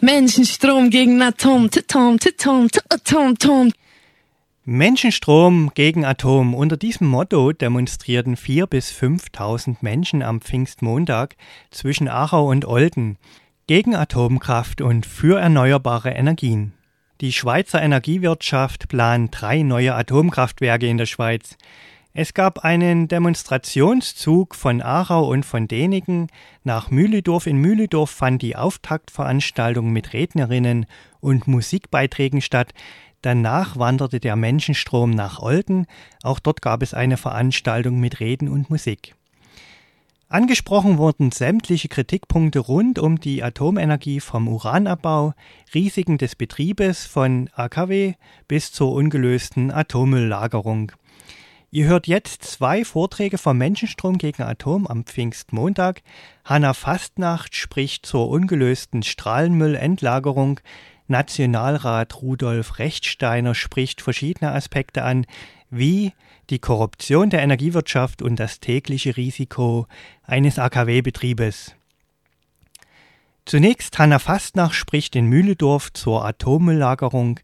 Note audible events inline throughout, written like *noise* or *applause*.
Menschenstrom gegen Atom, Tom, Tom, Tom, Tom. Menschenstrom gegen Atom. Unter diesem Motto demonstrierten 4.000 bis 5.000 Menschen am Pfingstmontag zwischen Aarau und Olden gegen Atomkraft und für erneuerbare Energien. Die Schweizer Energiewirtschaft plant drei neue Atomkraftwerke in der Schweiz. Es gab einen Demonstrationszug von Aarau und von Däniken nach Mühledorf. In Mühledorf fand die Auftaktveranstaltung mit Rednerinnen und Musikbeiträgen statt. Danach wanderte der Menschenstrom nach Olden. Auch dort gab es eine Veranstaltung mit Reden und Musik. Angesprochen wurden sämtliche Kritikpunkte rund um die Atomenergie vom Uranabbau, Risiken des Betriebes von AKW bis zur ungelösten Atommülllagerung. Ihr hört jetzt zwei Vorträge vom Menschenstrom gegen Atom am Pfingstmontag. Hanna Fastnacht spricht zur ungelösten Strahlenmüllendlagerung. Nationalrat Rudolf Rechtsteiner spricht verschiedene Aspekte an, wie die Korruption der Energiewirtschaft und das tägliche Risiko eines AKW-Betriebes. Zunächst Hanna Fastnach spricht in Mühledorf zur Atommülllagerung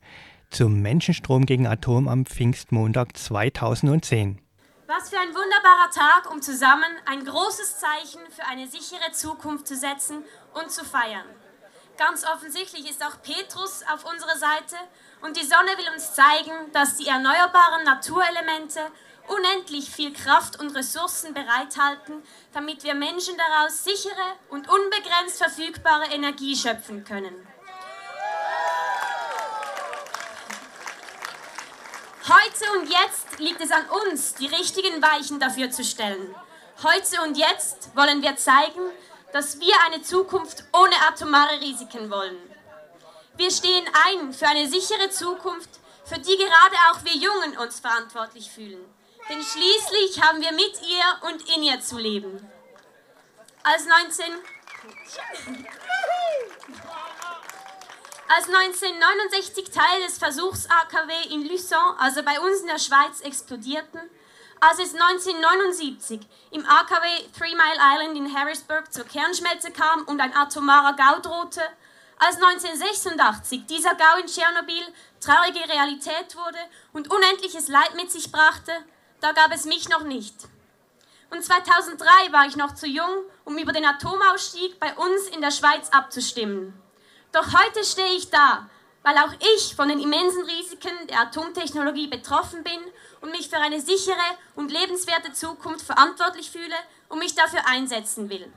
zum Menschenstrom gegen Atom am Pfingstmontag 2010. Was für ein wunderbarer Tag, um zusammen ein großes Zeichen für eine sichere Zukunft zu setzen und zu feiern. Ganz offensichtlich ist auch Petrus auf unserer Seite und die Sonne will uns zeigen, dass die erneuerbaren Naturelemente unendlich viel Kraft und Ressourcen bereithalten, damit wir Menschen daraus sichere und unbegrenzt verfügbare Energie schöpfen können. Heute und jetzt liegt es an uns, die richtigen Weichen dafür zu stellen. Heute und jetzt wollen wir zeigen, dass wir eine Zukunft ohne atomare Risiken wollen. Wir stehen ein für eine sichere Zukunft, für die gerade auch wir Jungen uns verantwortlich fühlen. Denn schließlich haben wir mit ihr und in ihr zu leben. Als 19 *laughs* *laughs* als 1969 Teile des Versuchs-AKW in Luçon, also bei uns in der Schweiz, explodierten, als es 1979 im AKW Three Mile Island in Harrisburg zur Kernschmelze kam und ein atomarer Gau drohte, als 1986 dieser Gau in Tschernobyl traurige Realität wurde und unendliches Leid mit sich brachte, da gab es mich noch nicht. Und 2003 war ich noch zu jung, um über den Atomausstieg bei uns in der Schweiz abzustimmen. Doch heute stehe ich da, weil auch ich von den immensen Risiken der Atomtechnologie betroffen bin und mich für eine sichere und lebenswerte Zukunft verantwortlich fühle und mich dafür einsetzen will.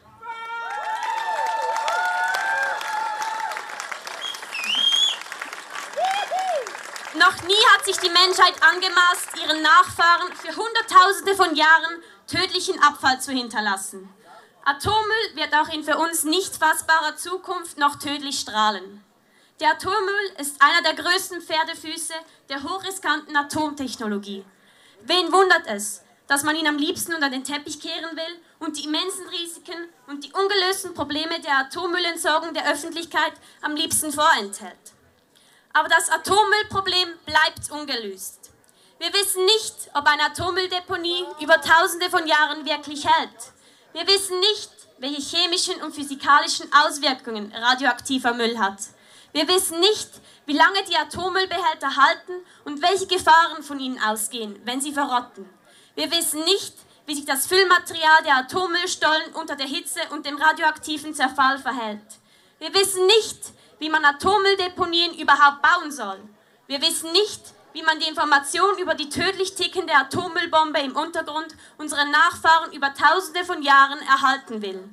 Noch nie hat sich die Menschheit angemaßt, ihren Nachfahren für Hunderttausende von Jahren tödlichen Abfall zu hinterlassen. Atommüll wird auch in für uns nicht fassbarer Zukunft noch tödlich strahlen. Der Atommüll ist einer der größten Pferdefüße der hochriskanten Atomtechnologie. Wen wundert es, dass man ihn am liebsten unter den Teppich kehren will und die immensen Risiken und die ungelösten Probleme der Atommüllentsorgung der Öffentlichkeit am liebsten vorenthält? Aber das Atommüllproblem bleibt ungelöst. Wir wissen nicht, ob eine Atommülldeponie über tausende von Jahren wirklich hält. Wir wissen nicht, welche chemischen und physikalischen Auswirkungen radioaktiver Müll hat. Wir wissen nicht, wie lange die Atommüllbehälter halten und welche Gefahren von ihnen ausgehen, wenn sie verrotten. Wir wissen nicht, wie sich das Füllmaterial der Atommüllstollen unter der Hitze und dem radioaktiven Zerfall verhält. Wir wissen nicht, wie man Atommülldeponien überhaupt bauen soll. Wir wissen nicht, wie man die Information über die tödlich tickende Atommüllbombe im Untergrund unseren Nachfahren über Tausende von Jahren erhalten will.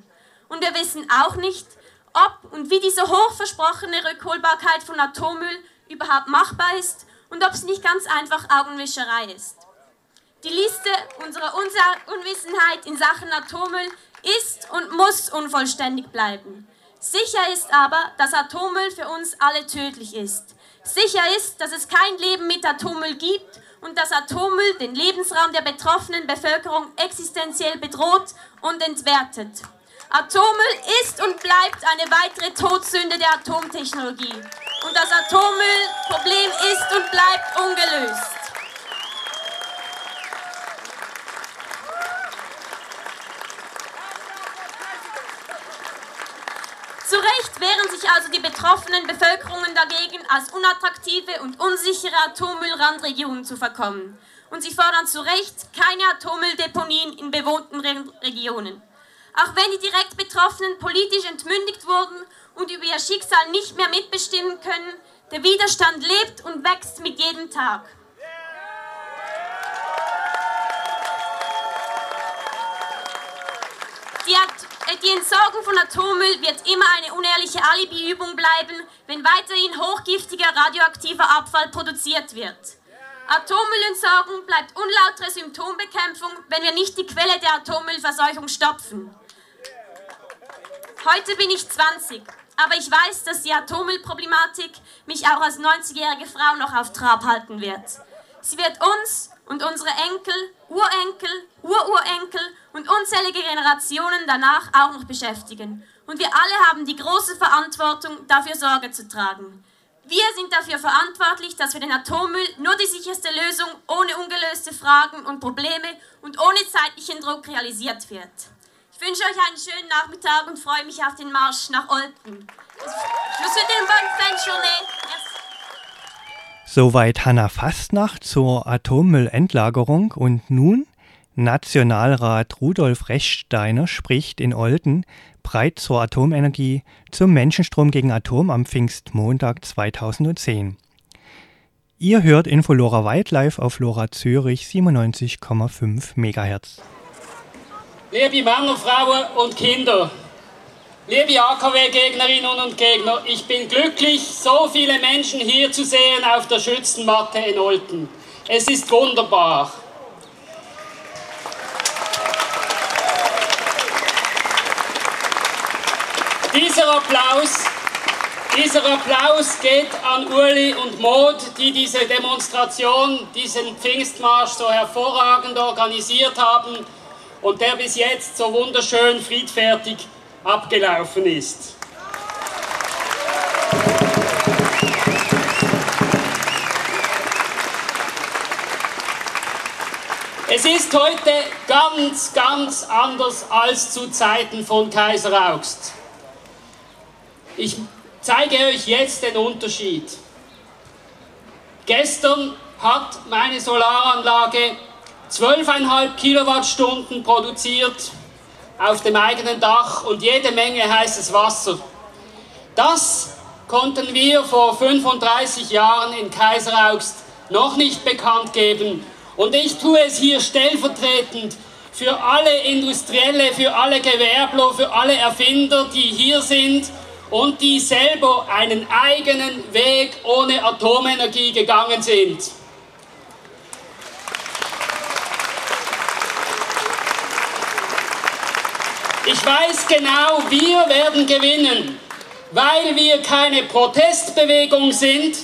Und wir wissen auch nicht, ob und wie diese hochversprochene Rückholbarkeit von Atommüll überhaupt machbar ist und ob es nicht ganz einfach Augenwischerei ist. Die Liste unserer Unwissenheit in Sachen Atommüll ist und muss unvollständig bleiben. Sicher ist aber, dass Atommüll für uns alle tödlich ist. Sicher ist, dass es kein Leben mit Atommüll gibt und dass Atommüll den Lebensraum der betroffenen Bevölkerung existenziell bedroht und entwertet. Atommüll ist und bleibt eine weitere Todsünde der Atomtechnologie. Und das Atommüllproblem ist und bleibt ungelöst. Zu Recht wehren sich also die betroffenen Bevölkerungen dagegen, als unattraktive und unsichere Atommüllrandregionen zu verkommen. Und sie fordern zu Recht keine Atommülldeponien in bewohnten Re Regionen. Auch wenn die direkt Betroffenen politisch entmündigt wurden und über ihr Schicksal nicht mehr mitbestimmen können, der Widerstand lebt und wächst mit jedem Tag. Die, äh, die, Entsorgung von Atommüll wird immer eine unehrliche Alibiübung bleiben, wenn weiterhin hochgiftiger radioaktiver Abfall produziert wird. Atommüllentsorgung bleibt unlautere Symptombekämpfung, wenn wir nicht die Quelle der Atommüllverseuchung stopfen. Heute bin ich 20, aber ich weiß, dass die Atommüllproblematik mich auch als 90-jährige Frau noch auf Trab halten wird. Sie wird uns und unsere Enkel, Urenkel, Ururenkel und unzählige Generationen danach auch noch beschäftigen. Und wir alle haben die große Verantwortung, dafür Sorge zu tragen. Wir sind dafür verantwortlich, dass für den Atommüll nur die sicherste Lösung ohne ungelöste Fragen und Probleme und ohne zeitlichen Druck realisiert wird. Ich wünsche euch einen schönen Nachmittag und freue mich auf den Marsch nach Olten. Je vous souhaite une bonne fin de journée. Merci. Soweit Hanna Fastnacht zur Atommüllendlagerung und nun Nationalrat Rudolf Rechsteiner spricht in Olten breit zur Atomenergie zum Menschenstrom gegen Atom am Pfingstmontag 2010. Ihr hört Infolora Wildlife auf Lora Zürich 97,5 MHz. Liebe Männer, Frauen und Kinder, Liebe AKW-Gegnerinnen und Gegner, ich bin glücklich, so viele Menschen hier zu sehen auf der Schützenmatte in Olten. Es ist wunderbar. Dieser Applaus, dieser Applaus geht an Uli und Maud, die diese Demonstration, diesen Pfingstmarsch so hervorragend organisiert haben und der bis jetzt so wunderschön friedfertig abgelaufen ist. Es ist heute ganz, ganz anders als zu Zeiten von Kaiser Augst. Ich zeige euch jetzt den Unterschied. Gestern hat meine Solaranlage 12,5 Kilowattstunden produziert auf dem eigenen Dach und jede Menge heißes Wasser. Das konnten wir vor 35 Jahren in Kaiseraugst noch nicht bekannt geben. Und ich tue es hier stellvertretend für alle Industrielle, für alle Gewerbler, für alle Erfinder, die hier sind und die selber einen eigenen Weg ohne Atomenergie gegangen sind. Ich weiß genau, wir werden gewinnen, weil wir keine Protestbewegung sind,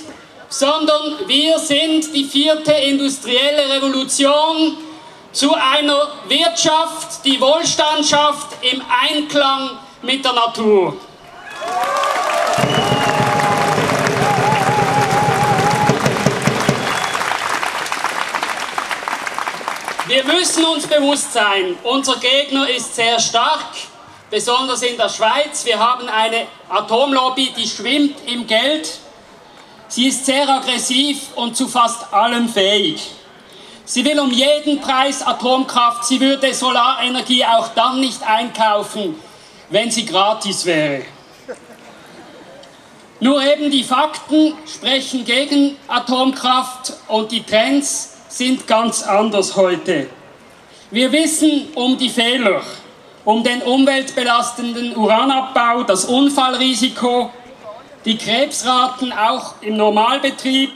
sondern wir sind die vierte industrielle Revolution zu einer Wirtschaft, die Wohlstand schafft im Einklang mit der Natur. Müssen uns bewusst sein, unser Gegner ist sehr stark, besonders in der Schweiz. Wir haben eine Atomlobby, die schwimmt im Geld. Sie ist sehr aggressiv und zu fast allem fähig. Sie will um jeden Preis Atomkraft. Sie würde Solarenergie auch dann nicht einkaufen, wenn sie gratis wäre. Nur eben die Fakten sprechen gegen Atomkraft und die Trends sind ganz anders heute. Wir wissen um die Fehler, um den umweltbelastenden Uranabbau, das Unfallrisiko, die Krebsraten auch im Normalbetrieb,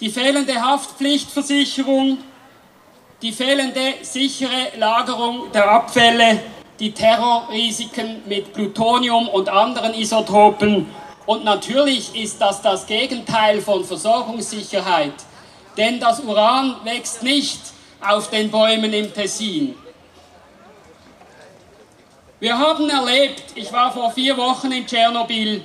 die fehlende Haftpflichtversicherung, die fehlende sichere Lagerung der Abfälle, die Terrorrisiken mit Plutonium und anderen Isotopen. Und natürlich ist das das Gegenteil von Versorgungssicherheit. Denn das Uran wächst nicht auf den Bäumen im Tessin. Wir haben erlebt, ich war vor vier Wochen in Tschernobyl,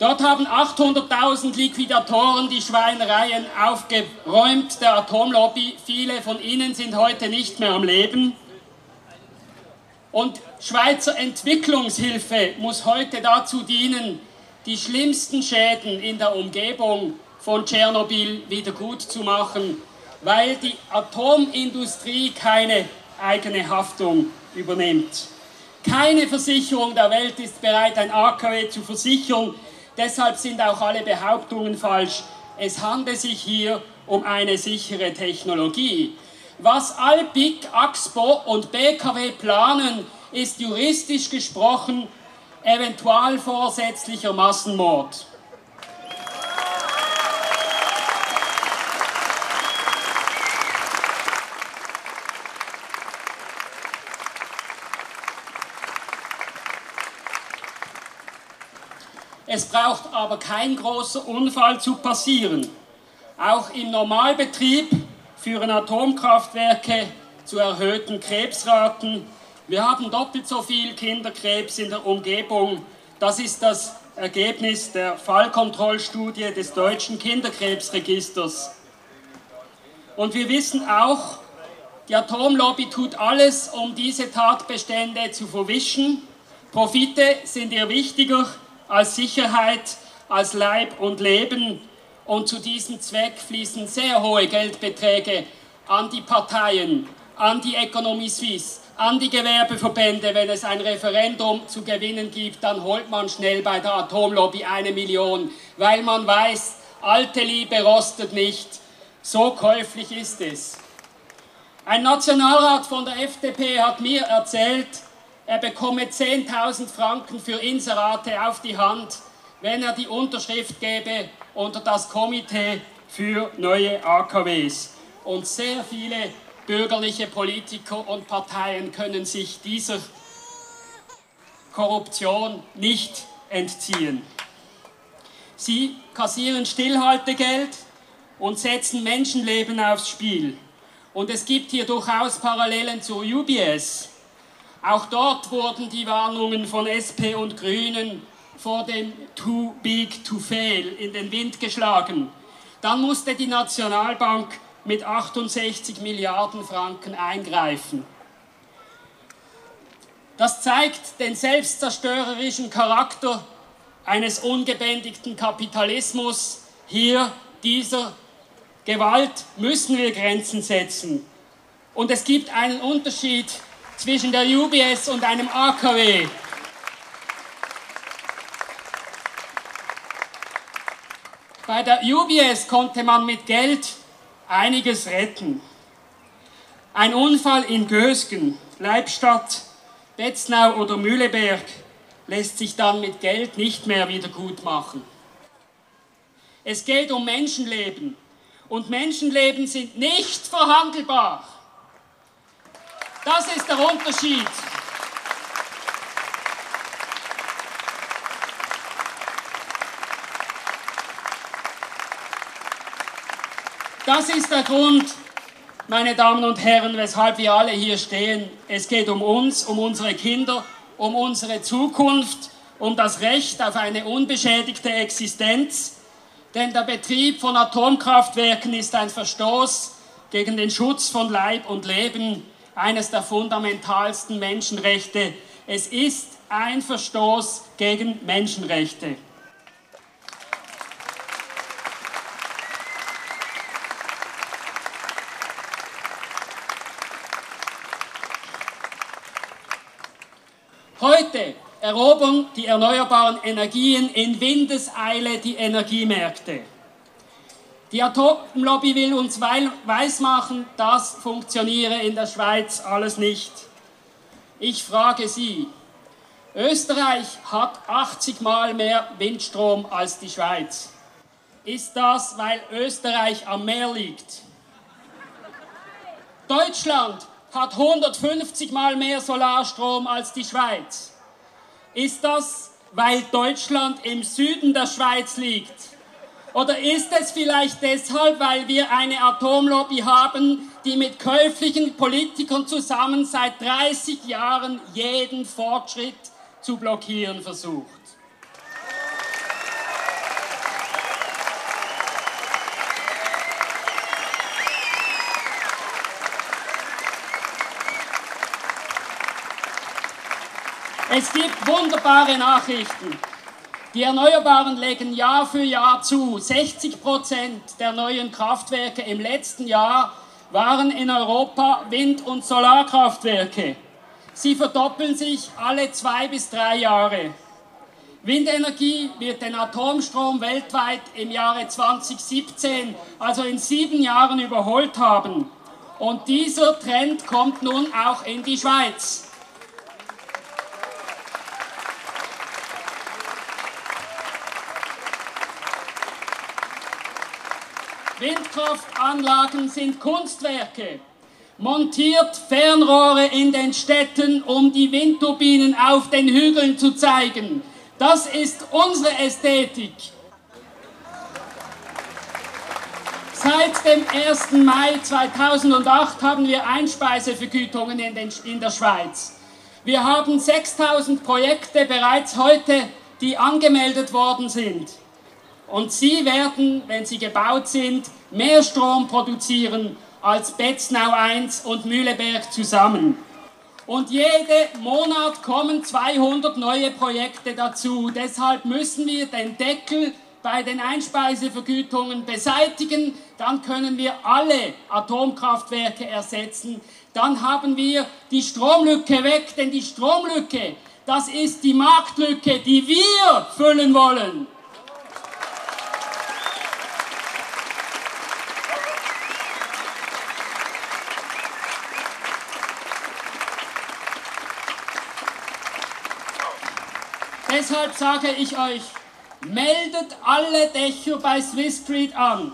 dort haben 800.000 Liquidatoren die Schweinereien aufgeräumt der Atomlobby. Viele von ihnen sind heute nicht mehr am Leben. Und Schweizer Entwicklungshilfe muss heute dazu dienen, die schlimmsten Schäden in der Umgebung von Tschernobyl wieder gut zu machen, weil die Atomindustrie keine eigene Haftung übernimmt. Keine Versicherung der Welt ist bereit, ein AKW zu versichern. Deshalb sind auch alle Behauptungen falsch. Es handelt sich hier um eine sichere Technologie. Was Alpic, Axpo und BKW planen, ist juristisch gesprochen eventualvorsätzlicher Massenmord. Es braucht aber kein großer Unfall zu passieren. Auch im Normalbetrieb führen Atomkraftwerke zu erhöhten Krebsraten. Wir haben doppelt so viel Kinderkrebs in der Umgebung. Das ist das Ergebnis der Fallkontrollstudie des deutschen Kinderkrebsregisters. Und wir wissen auch, die Atomlobby tut alles, um diese Tatbestände zu verwischen. Profite sind ihr wichtiger als Sicherheit, als Leib und Leben. Und zu diesem Zweck fließen sehr hohe Geldbeträge an die Parteien, an die Economie Suisse, an die Gewerbeverbände. Wenn es ein Referendum zu gewinnen gibt, dann holt man schnell bei der Atomlobby eine Million, weil man weiß, alte Liebe rostet nicht. So käuflich ist es. Ein Nationalrat von der FDP hat mir erzählt, er bekomme 10.000 Franken für Inserate auf die Hand, wenn er die Unterschrift gebe unter das Komitee für neue AKWs. Und sehr viele bürgerliche Politiker und Parteien können sich dieser Korruption nicht entziehen. Sie kassieren Stillhaltegeld und setzen Menschenleben aufs Spiel. Und es gibt hier durchaus Parallelen zur UBS. Auch dort wurden die Warnungen von SP und Grünen vor dem Too Big to Fail in den Wind geschlagen. Dann musste die Nationalbank mit 68 Milliarden Franken eingreifen. Das zeigt den selbstzerstörerischen Charakter eines ungebändigten Kapitalismus. Hier dieser Gewalt müssen wir Grenzen setzen. Und es gibt einen Unterschied zwischen der UBS und einem AKW. Bei der UBS konnte man mit Geld einiges retten. Ein Unfall in Gösgen, Leibstadt, Betznau oder Mühleberg lässt sich dann mit Geld nicht mehr wieder gut machen. Es geht um Menschenleben und Menschenleben sind nicht verhandelbar. Das ist der Unterschied. Das ist der Grund, meine Damen und Herren, weshalb wir alle hier stehen. Es geht um uns, um unsere Kinder, um unsere Zukunft, um das Recht auf eine unbeschädigte Existenz. Denn der Betrieb von Atomkraftwerken ist ein Verstoß gegen den Schutz von Leib und Leben, eines der fundamentalsten Menschenrechte. Es ist ein Verstoß gegen Menschenrechte. Heute erobern die erneuerbaren Energien in Windeseile die Energiemärkte. Die Atomlobby will uns weismachen, das funktioniere in der Schweiz alles nicht. Ich frage Sie, Österreich hat 80 Mal mehr Windstrom als die Schweiz. Ist das, weil Österreich am Meer liegt? Deutschland hat 150 Mal mehr Solarstrom als die Schweiz. Ist das, weil Deutschland im Süden der Schweiz liegt? Oder ist es vielleicht deshalb, weil wir eine Atomlobby haben, die mit käuflichen Politikern zusammen seit 30 Jahren jeden Fortschritt zu blockieren versucht? Es gibt wunderbare Nachrichten. Die Erneuerbaren legen Jahr für Jahr zu. 60 Prozent der neuen Kraftwerke im letzten Jahr waren in Europa Wind- und Solarkraftwerke. Sie verdoppeln sich alle zwei bis drei Jahre. Windenergie wird den Atomstrom weltweit im Jahre 2017, also in sieben Jahren, überholt haben. Und dieser Trend kommt nun auch in die Schweiz. Windkraftanlagen sind Kunstwerke. Montiert Fernrohre in den Städten, um die Windturbinen auf den Hügeln zu zeigen. Das ist unsere Ästhetik. Seit dem 1. Mai 2008 haben wir Einspeisevergütungen in, den, in der Schweiz. Wir haben 6000 Projekte bereits heute, die angemeldet worden sind. Und sie werden, wenn sie gebaut sind, mehr Strom produzieren als Betznau 1 und Mühleberg zusammen. Und jeden Monat kommen 200 neue Projekte dazu. Deshalb müssen wir den Deckel bei den Einspeisevergütungen beseitigen. Dann können wir alle Atomkraftwerke ersetzen. Dann haben wir die Stromlücke weg, denn die Stromlücke, das ist die Marktlücke, die wir füllen wollen. Deshalb sage ich euch, meldet alle Dächer bei Swiss Street an.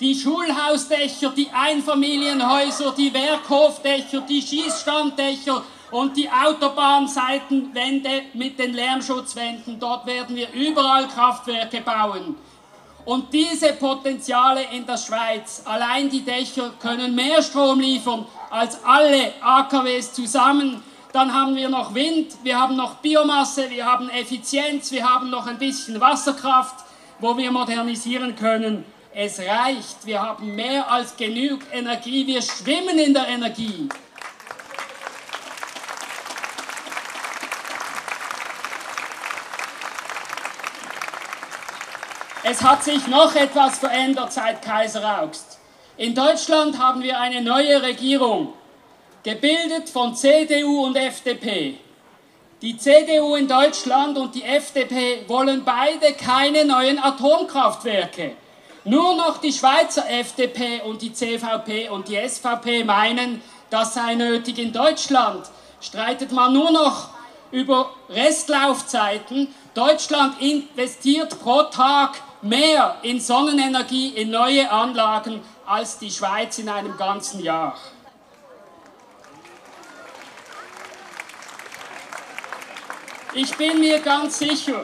Die Schulhausdächer, die Einfamilienhäuser, die Werkhofdächer, die Schießstanddächer und die Autobahnseitenwände mit den Lärmschutzwänden. Dort werden wir überall Kraftwerke bauen. Und diese Potenziale in der Schweiz, allein die Dächer, können mehr Strom liefern als alle AKWs zusammen dann haben wir noch Wind, wir haben noch Biomasse, wir haben Effizienz, wir haben noch ein bisschen Wasserkraft, wo wir modernisieren können. Es reicht, wir haben mehr als genug Energie, wir schwimmen in der Energie. Es hat sich noch etwas verändert seit Kaiser Augst. In Deutschland haben wir eine neue Regierung gebildet von CDU und FDP. Die CDU in Deutschland und die FDP wollen beide keine neuen Atomkraftwerke. Nur noch die Schweizer FDP und die CVP und die SVP meinen, das sei nötig in Deutschland. Streitet man nur noch über Restlaufzeiten. Deutschland investiert pro Tag mehr in Sonnenenergie, in neue Anlagen als die Schweiz in einem ganzen Jahr. Ich bin mir ganz sicher,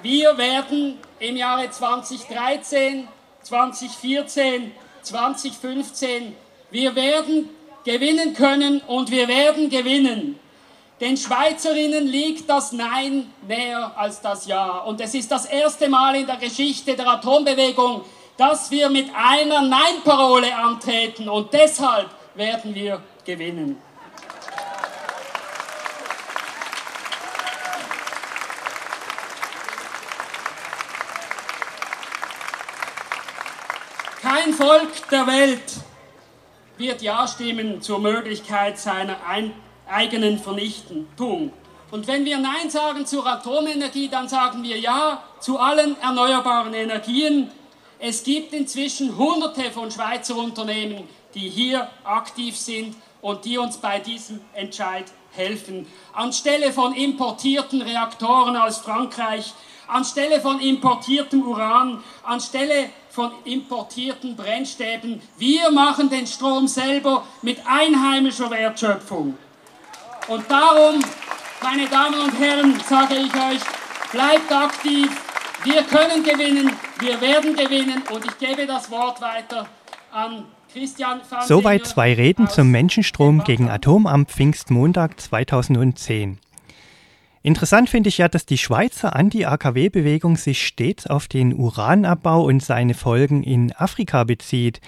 wir werden im Jahre 2013, 2014, 2015, wir werden gewinnen können und wir werden gewinnen. Den Schweizerinnen liegt das Nein näher als das Ja. Und es ist das erste Mal in der Geschichte der Atombewegung, dass wir mit einer Nein-Parole antreten und deshalb werden wir gewinnen. Kein Volk der Welt wird Ja stimmen zur Möglichkeit seiner eigenen Vernichtung. Und wenn wir Nein sagen zur Atomenergie, dann sagen wir Ja zu allen erneuerbaren Energien. Es gibt inzwischen hunderte von Schweizer Unternehmen, die hier aktiv sind und die uns bei diesem Entscheid helfen. Anstelle von importierten Reaktoren aus Frankreich, anstelle von importiertem Uran, anstelle von importierten Brennstäben. Wir machen den Strom selber mit einheimischer Wertschöpfung. Und darum, meine Damen und Herren, sage ich euch, bleibt aktiv. Wir können gewinnen, wir werden gewinnen und ich gebe das Wort weiter an Soweit zwei Reden zum Menschenstrom gegen Atom am Pfingstmontag 2010. Interessant finde ich ja, dass die Schweizer Anti-AKW-Bewegung sich stets auf den Uranabbau und seine Folgen in Afrika bezieht.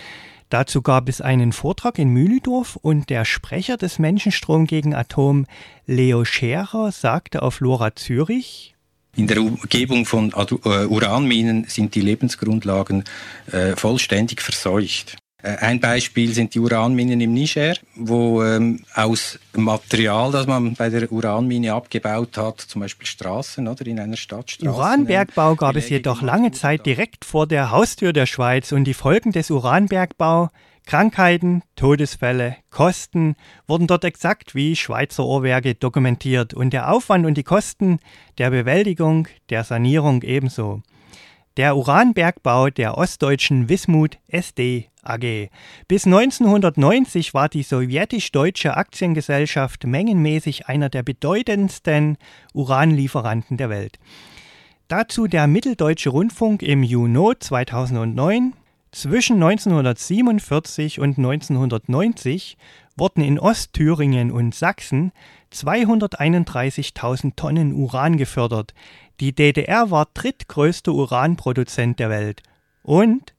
Dazu gab es einen Vortrag in Mühledorf und der Sprecher des Menschenstrom gegen Atom, Leo Scherer, sagte auf Lora Zürich, in der Umgebung von äh, Uranminen sind die Lebensgrundlagen äh, vollständig verseucht. Äh, ein Beispiel sind die Uranminen im Niger, wo ähm, aus Material, das man bei der Uranmine abgebaut hat, zum Beispiel Straßen oder in einer Stadt. Straßen, Uranbergbau gab es jedoch lange Zeit direkt vor der Haustür der Schweiz und die Folgen des Uranbergbau, Krankheiten, Todesfälle, Kosten wurden dort exakt wie Schweizer Ohrwerke dokumentiert und der Aufwand und die Kosten der Bewältigung, der Sanierung ebenso. Der Uranbergbau der ostdeutschen Wismut SD AG. Bis 1990 war die sowjetisch-deutsche Aktiengesellschaft mengenmäßig einer der bedeutendsten Uranlieferanten der Welt. Dazu der Mitteldeutsche Rundfunk im Juni 2009. Zwischen 1947 und 1990 wurden in Ostthüringen und Sachsen 231.000 Tonnen Uran gefördert. Die DDR war drittgrößter Uranproduzent der Welt. Und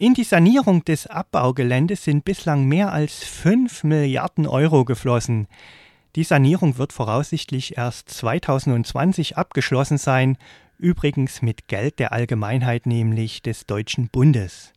in die Sanierung des Abbaugeländes sind bislang mehr als 5 Milliarden Euro geflossen. Die Sanierung wird voraussichtlich erst 2020 abgeschlossen sein, übrigens mit Geld der Allgemeinheit, nämlich des Deutschen Bundes.